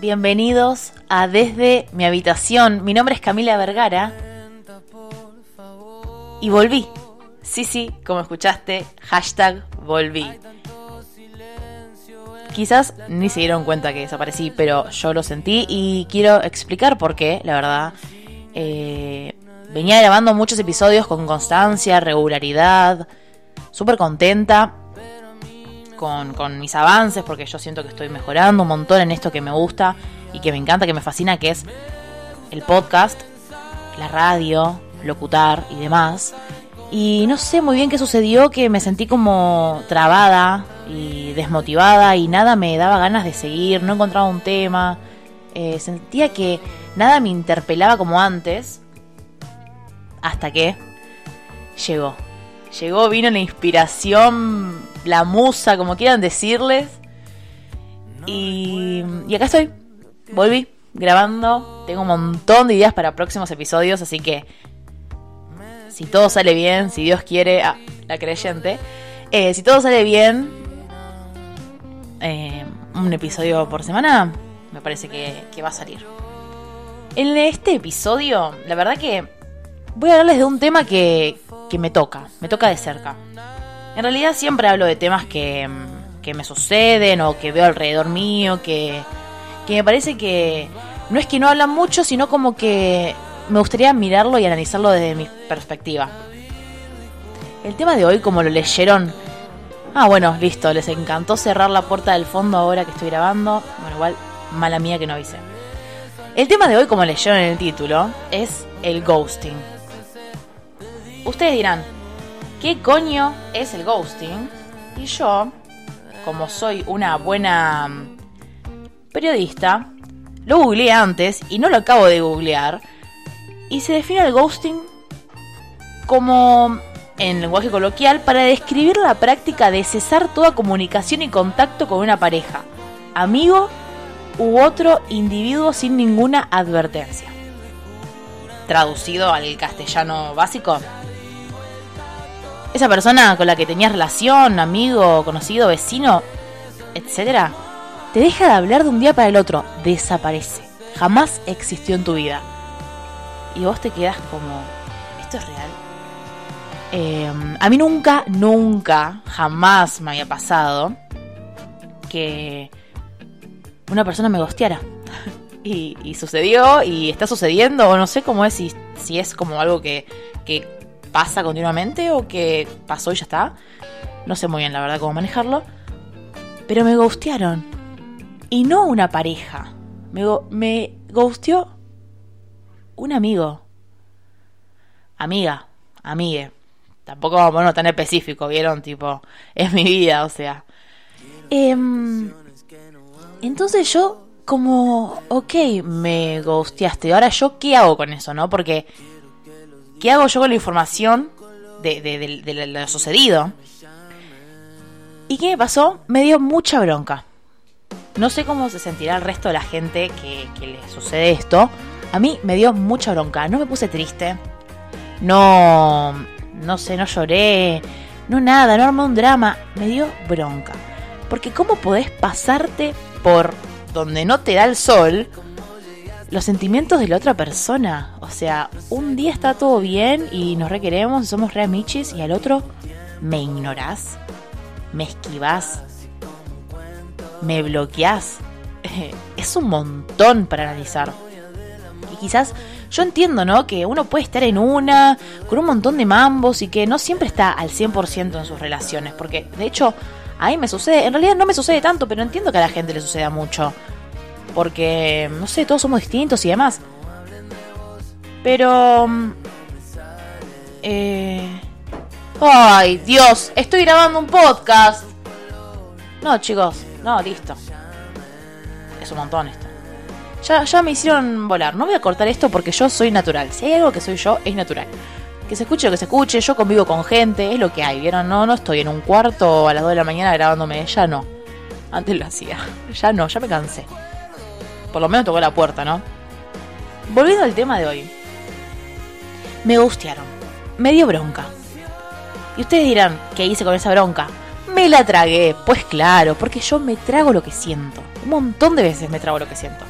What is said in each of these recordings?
bienvenidos a Desde mi habitación. Mi nombre es Camila Vergara y volví. Sí, sí, como escuchaste, hashtag volví. Quizás ni se dieron cuenta que desaparecí, pero yo lo sentí y quiero explicar por qué, la verdad. Eh, venía grabando muchos episodios con constancia, regularidad, súper contenta con, mis avances, porque yo siento que estoy mejorando un montón en esto que me gusta y que me encanta, que me fascina, que es el podcast, la radio, locutar y demás. Y no sé muy bien qué sucedió, que me sentí como trabada y desmotivada y nada me daba ganas de seguir, no encontraba un tema. Eh, sentía que nada me interpelaba como antes. Hasta que llegó. Llegó, vino la inspiración, la musa, como quieran decirles. Y, y acá estoy. Volví grabando. Tengo un montón de ideas para próximos episodios, así que si todo sale bien, si Dios quiere, ah, la creyente, eh, si todo sale bien, eh, un episodio por semana, me parece que, que, va a salir. En este episodio, la verdad que voy a hablarles de un tema que, que me toca, me toca de cerca. En realidad siempre hablo de temas que, que me suceden o que veo alrededor mío, que, que me parece que no es que no hablan mucho, sino como que me gustaría mirarlo y analizarlo desde mi perspectiva. El tema de hoy, como lo leyeron... Ah, bueno, listo, les encantó cerrar la puerta del fondo ahora que estoy grabando. Bueno, igual, mala mía que no avisé. El tema de hoy, como leyeron en el título, es el ghosting. Ustedes dirán, ¿qué coño es el ghosting? Y yo, como soy una buena periodista, lo googleé antes y no lo acabo de googlear. Y se define el ghosting como, en lenguaje coloquial, para describir la práctica de cesar toda comunicación y contacto con una pareja, amigo u otro individuo sin ninguna advertencia. Traducido al castellano básico, esa persona con la que tenías relación, amigo, conocido, vecino, etcétera, te deja de hablar de un día para el otro, desaparece, jamás existió en tu vida. Y vos te quedas como, ¿esto es real? Eh, a mí nunca, nunca, jamás me había pasado que una persona me gosteara. y, sucedió y está sucediendo, o no sé cómo es, si, si es como algo que pasa continuamente o que pasó y ya está. No sé muy bien la verdad cómo manejarlo. Pero me ghostearon. Y no una pareja. Me, me ghosteó un amigo. Amiga. Amigue. Tampoco ponerlo tan específico, ¿vieron? Tipo, es mi vida, o sea. Eh, entonces yo, como, ok, me ghosteaste. Ahora yo, ¿qué hago con eso, no? Porque, ¿qué hago yo con la información de, lo sucedido? ¿Y qué me pasó? Me dio mucha bronca. No sé cómo se sentirá el resto de la gente que, que, le sucede esto. A mí me dio mucha bronca. No me puse triste. No. No sé, no lloré. No nada, no armé un drama. Me dio bronca. Porque ¿cómo podés pasarte por donde no te da el sol los sentimientos de la otra persona? O sea, un día está todo bien y nos requeremos somos re michis y al otro me ignorás, me esquivás, me bloqueás. Es un montón para analizar. Y quizás yo entiendo, ¿no? Que uno puede estar en una, con un montón de mambos y que no siempre está al 100% en sus relaciones. Porque, de hecho, a mí me sucede, en realidad no me sucede tanto, pero entiendo que a la gente le suceda mucho. Porque, no sé, todos somos distintos y demás. Pero... Eh... Ay, Dios, estoy grabando un podcast. No, chicos, no, listo. Es un montón esto. Ya, ya me hicieron volar. No voy a cortar esto porque yo soy natural. Si hay algo que soy yo, es natural. Que se escuche lo que se escuche, yo convivo con gente, es lo que hay, ¿vieron? No, no estoy en un cuarto a las 2 de la mañana grabándome, ya no. Antes lo hacía. Ya no, ya me cansé. Por lo menos tocó la puerta, ¿no? Volviendo al tema de hoy. Me gustearon. Me dio bronca. Y ustedes dirán, ¿qué hice con esa bronca? Me la tragué. Pues claro, porque yo me trago lo que siento. Un montón de veces me trago lo que siento.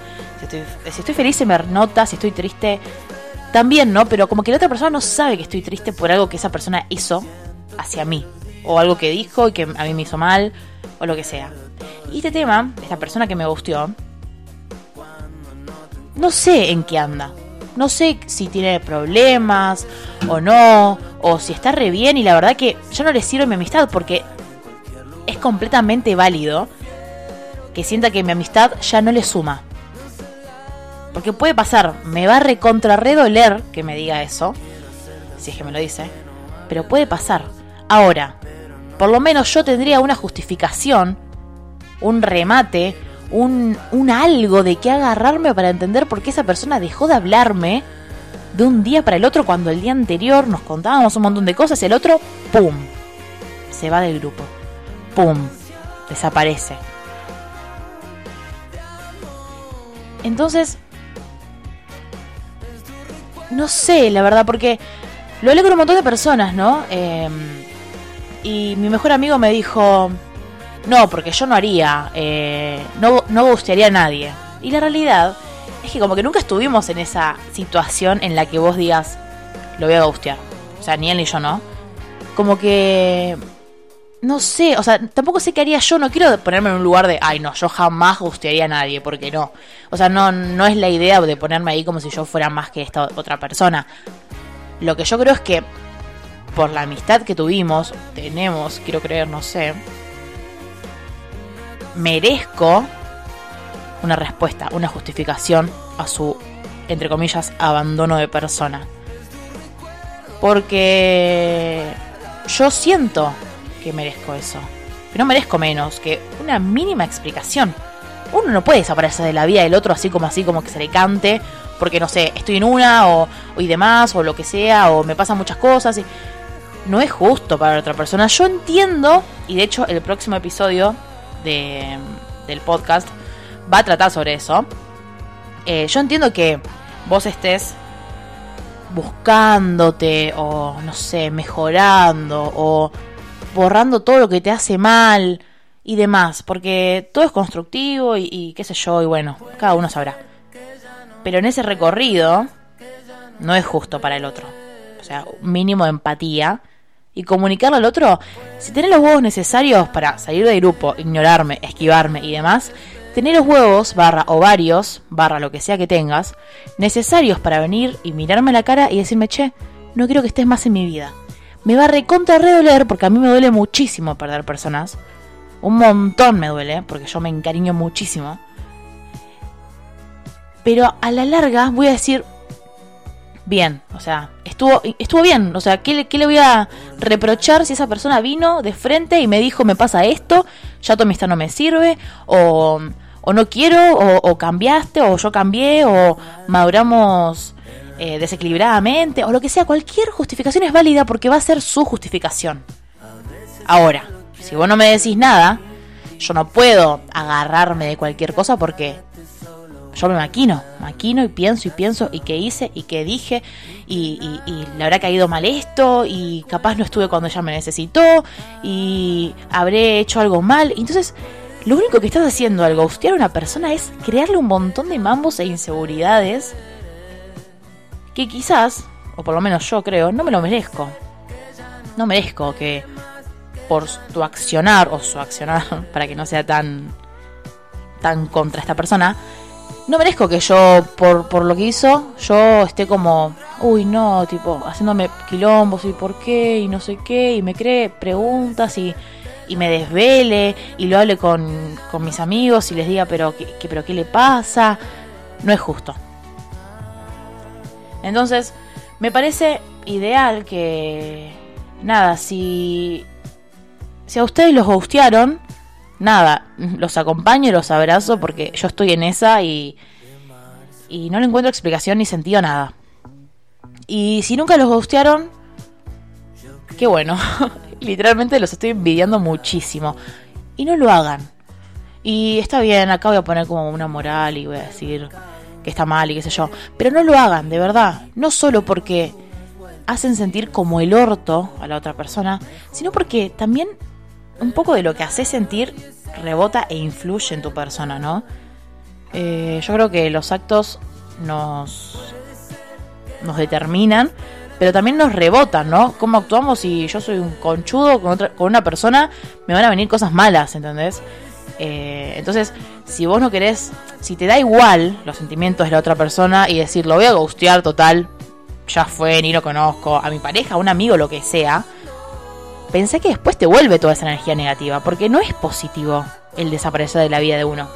Si estoy, feliz se me nota, si estoy triste también, ¿no? Pero como que la otra persona no sabe que estoy triste por algo que esa persona hizo hacia mí. O algo que dijo y que a mí me hizo mal, o lo que sea. Y este tema, esta persona que me gustó, no sé en qué anda. No sé si tiene problemas o no, o si está re bien y la verdad que yo no le sirve mi amistad porque es completamente válido que sienta que mi amistad ya no le suma. Porque puede pasar, me va a recontra doler que me diga eso, si es que me lo dice, pero puede pasar. Ahora, por lo menos yo tendría una justificación, un remate, un, un algo de qué agarrarme para entender por qué esa persona dejó de hablarme de un día para el otro cuando el día anterior nos contábamos un montón de cosas y el otro, ¡pum! Se va del grupo. ¡Pum! Desaparece. Entonces, no sé, la verdad, porque lo hablé con un montón de personas, ¿no? Em, y mi mejor amigo me dijo, no, porque yo no haría, eh, no, no gustaría a nadie. Y la realidad es que como que nunca estuvimos en esa situación en la que vos digas, lo voy a gustear. O sea, ni él ni yo no. Como que... No sé, o sea, tampoco sé qué haría yo, no quiero ponerme en un lugar de, ay no, yo jamás gustearía a nadie, porque no. O sea, no, no es la idea de ponerme ahí como si yo fuera más que esta otra persona. Lo que yo creo es que, por la amistad que tuvimos, tenemos, quiero creer, no sé, merezco una respuesta, una justificación a su, entre comillas, abandono de persona. Porque yo siento que merezco eso. Pero no merezco menos que una mínima explicación. Uno no puede desaparecer de la vida del otro así como así, como que se le cante, porque no sé, estoy en una o, y demás, o lo que sea, o me pasan muchas cosas. Y... No es justo para otra persona. Yo entiendo, y de hecho el próximo episodio de, del podcast va a tratar sobre eso. Eh, yo entiendo que vos estés buscándote o no sé, mejorando o borrando todo lo que te hace mal y demás, porque todo es constructivo y, y, qué sé yo, y bueno, cada uno sabrá. Pero en ese recorrido no es justo para el otro. O sea, mínimo de empatía y comunicarle al otro, si tenés los huevos necesarios para salir del grupo, ignorarme, esquivarme y demás, tener los huevos, barra ovarios, barra lo que sea que tengas, necesarios para venir y mirarme la cara y decirme, che, no quiero que estés más en mi vida. Me va a recontra redoler porque a mí me duele muchísimo perder personas. Un montón me duele porque yo me encariño muchísimo. Pero a la larga voy a decir, bien, o sea, estuvo, estuvo bien, o sea, ¿qué, ¿qué, le voy a reprochar si esa persona vino de frente y me dijo, me pasa esto, ya tu amistad no me sirve, o, o no quiero, o, o, cambiaste, o yo cambié, o maduramos eh, desequilibradamente, o lo que sea, cualquier justificación es válida porque va a ser su justificación. Ahora, si vos no me decís nada, yo no puedo agarrarme de cualquier cosa porque yo me maquino, maquino y pienso y pienso y qué hice y qué dije y, y, le habrá caído mal esto y capaz no estuve cuando ella me necesitó y habré hecho algo mal. Entonces, lo único que estás haciendo al ghostear a una persona es crearle un montón de mambos e inseguridades que quizás, o por lo menos yo creo, no me lo merezco. No merezco que por tu accionar o su accionar, para que no sea tan tan contra esta persona, no merezco que yo, por, por lo que hizo, yo esté como, uy, no, tipo, haciéndome quilombos y por qué, y no sé qué, y me cree preguntas y, y me desvele, y lo hable con, con mis amigos y les diga, pero ¿qué, qué, pero ¿qué le pasa? No es justo. Entonces, me parece ideal que, nada, si, si a ustedes los gustearon, nada, los acompaño y los abrazo porque yo estoy en esa y, y no le encuentro explicación ni sentido nada. Y si nunca los gustearon, qué bueno. Literalmente los estoy envidiando muchísimo. Y no lo hagan. Y está bien, acá voy a poner como una moral y voy a decir que está mal y qué sé yo. Pero no lo hagan, de verdad. No solo porque hacen sentir como el orto a la otra persona, sino porque también un poco de lo que hace sentir rebota e influye en tu persona, ¿no? Eh, yo creo que los actos nos, nos determinan, pero también nos rebotan, ¿no? ¿Cómo actuamos si yo soy un conchudo con, otra, con una persona? Me van a venir cosas malas, ¿entendés? Eh, entonces, si vos no querés, si te da igual los sentimientos de la otra persona y decir, lo voy a gustear total, ya fue, ni lo conozco, a mi pareja, a un amigo, lo que sea, pensé que después te vuelve toda esa energía negativa, porque no es positivo el desaparecer de la vida de uno.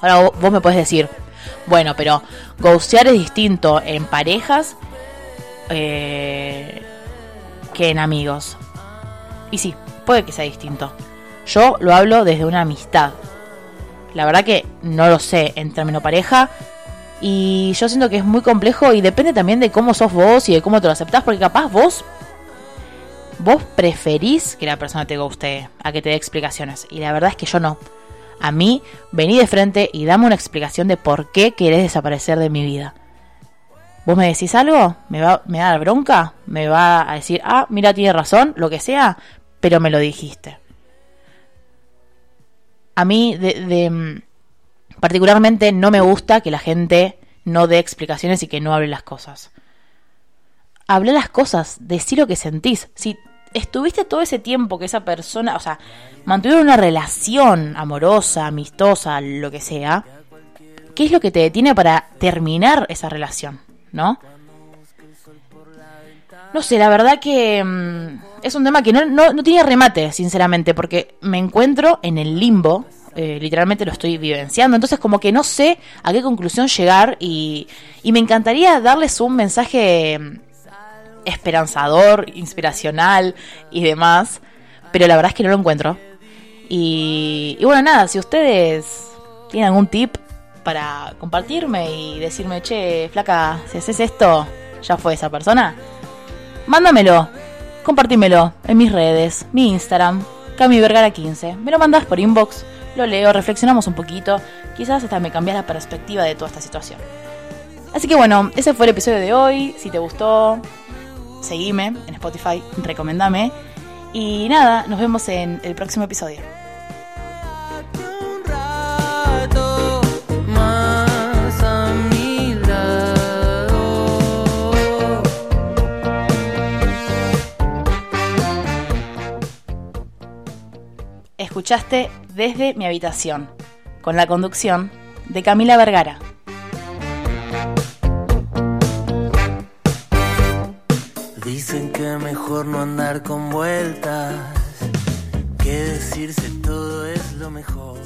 Ahora vos me puedes decir, bueno, pero ghostear es distinto en parejas eh, que en amigos. Y sí, puede que sea distinto. Yo lo hablo desde una amistad. La verdad que no lo sé en término pareja. Y yo siento que es muy complejo y depende también de cómo sos vos y de cómo te lo aceptás. Porque capaz vos vos preferís que la persona te guste a que te dé explicaciones. Y la verdad es que yo no. A mí, vení de frente y dame una explicación de por qué querés desaparecer de mi vida. Vos me decís algo, me va, me da bronca, me va a decir, ah, mira, tiene razón, lo que sea, pero me lo dijiste. A mí, de, mm, particularmente, no me gusta que la gente no dé explicaciones y que no hable las cosas. Habla las cosas, decí lo que sentís. Si estuviste todo ese tiempo que esa persona, o sea, mantuvieron una relación amorosa, amistosa, lo que sea, ¿qué es lo que te detiene para terminar esa relación? ¿No? No sé, la verdad que mm, es un tema que no, no, tiene remate, sinceramente, porque me encuentro en el limbo, eh, literalmente lo estoy vivenciando, entonces como que no sé a qué conclusión llegar y, y me encantaría darles un mensaje mm, esperanzador, inspiracional y demás, pero la verdad es que no lo encuentro. Y, bueno, nada, si ustedes tienen algún tip para compartirme y decirme, che, flaca, si haces esto, ya fue esa persona, mándamelo, compartímelo en mis redes, mi Instagram, Cami Vergara 15. Me lo mandas por inbox, lo leo, reflexionamos un poquito, quizás hasta me cambias la perspectiva de toda esta situación. Así que bueno, ese fue el episodio de hoy. Si te gustó, seguime en Spotify, recomendame. Y nada, nos vemos en el próximo episodio. Escuchaste desde mi habitación, con la conducción de Camila Vergara. Dicen que mejor no andar con vueltas, que decirse todo es lo mejor.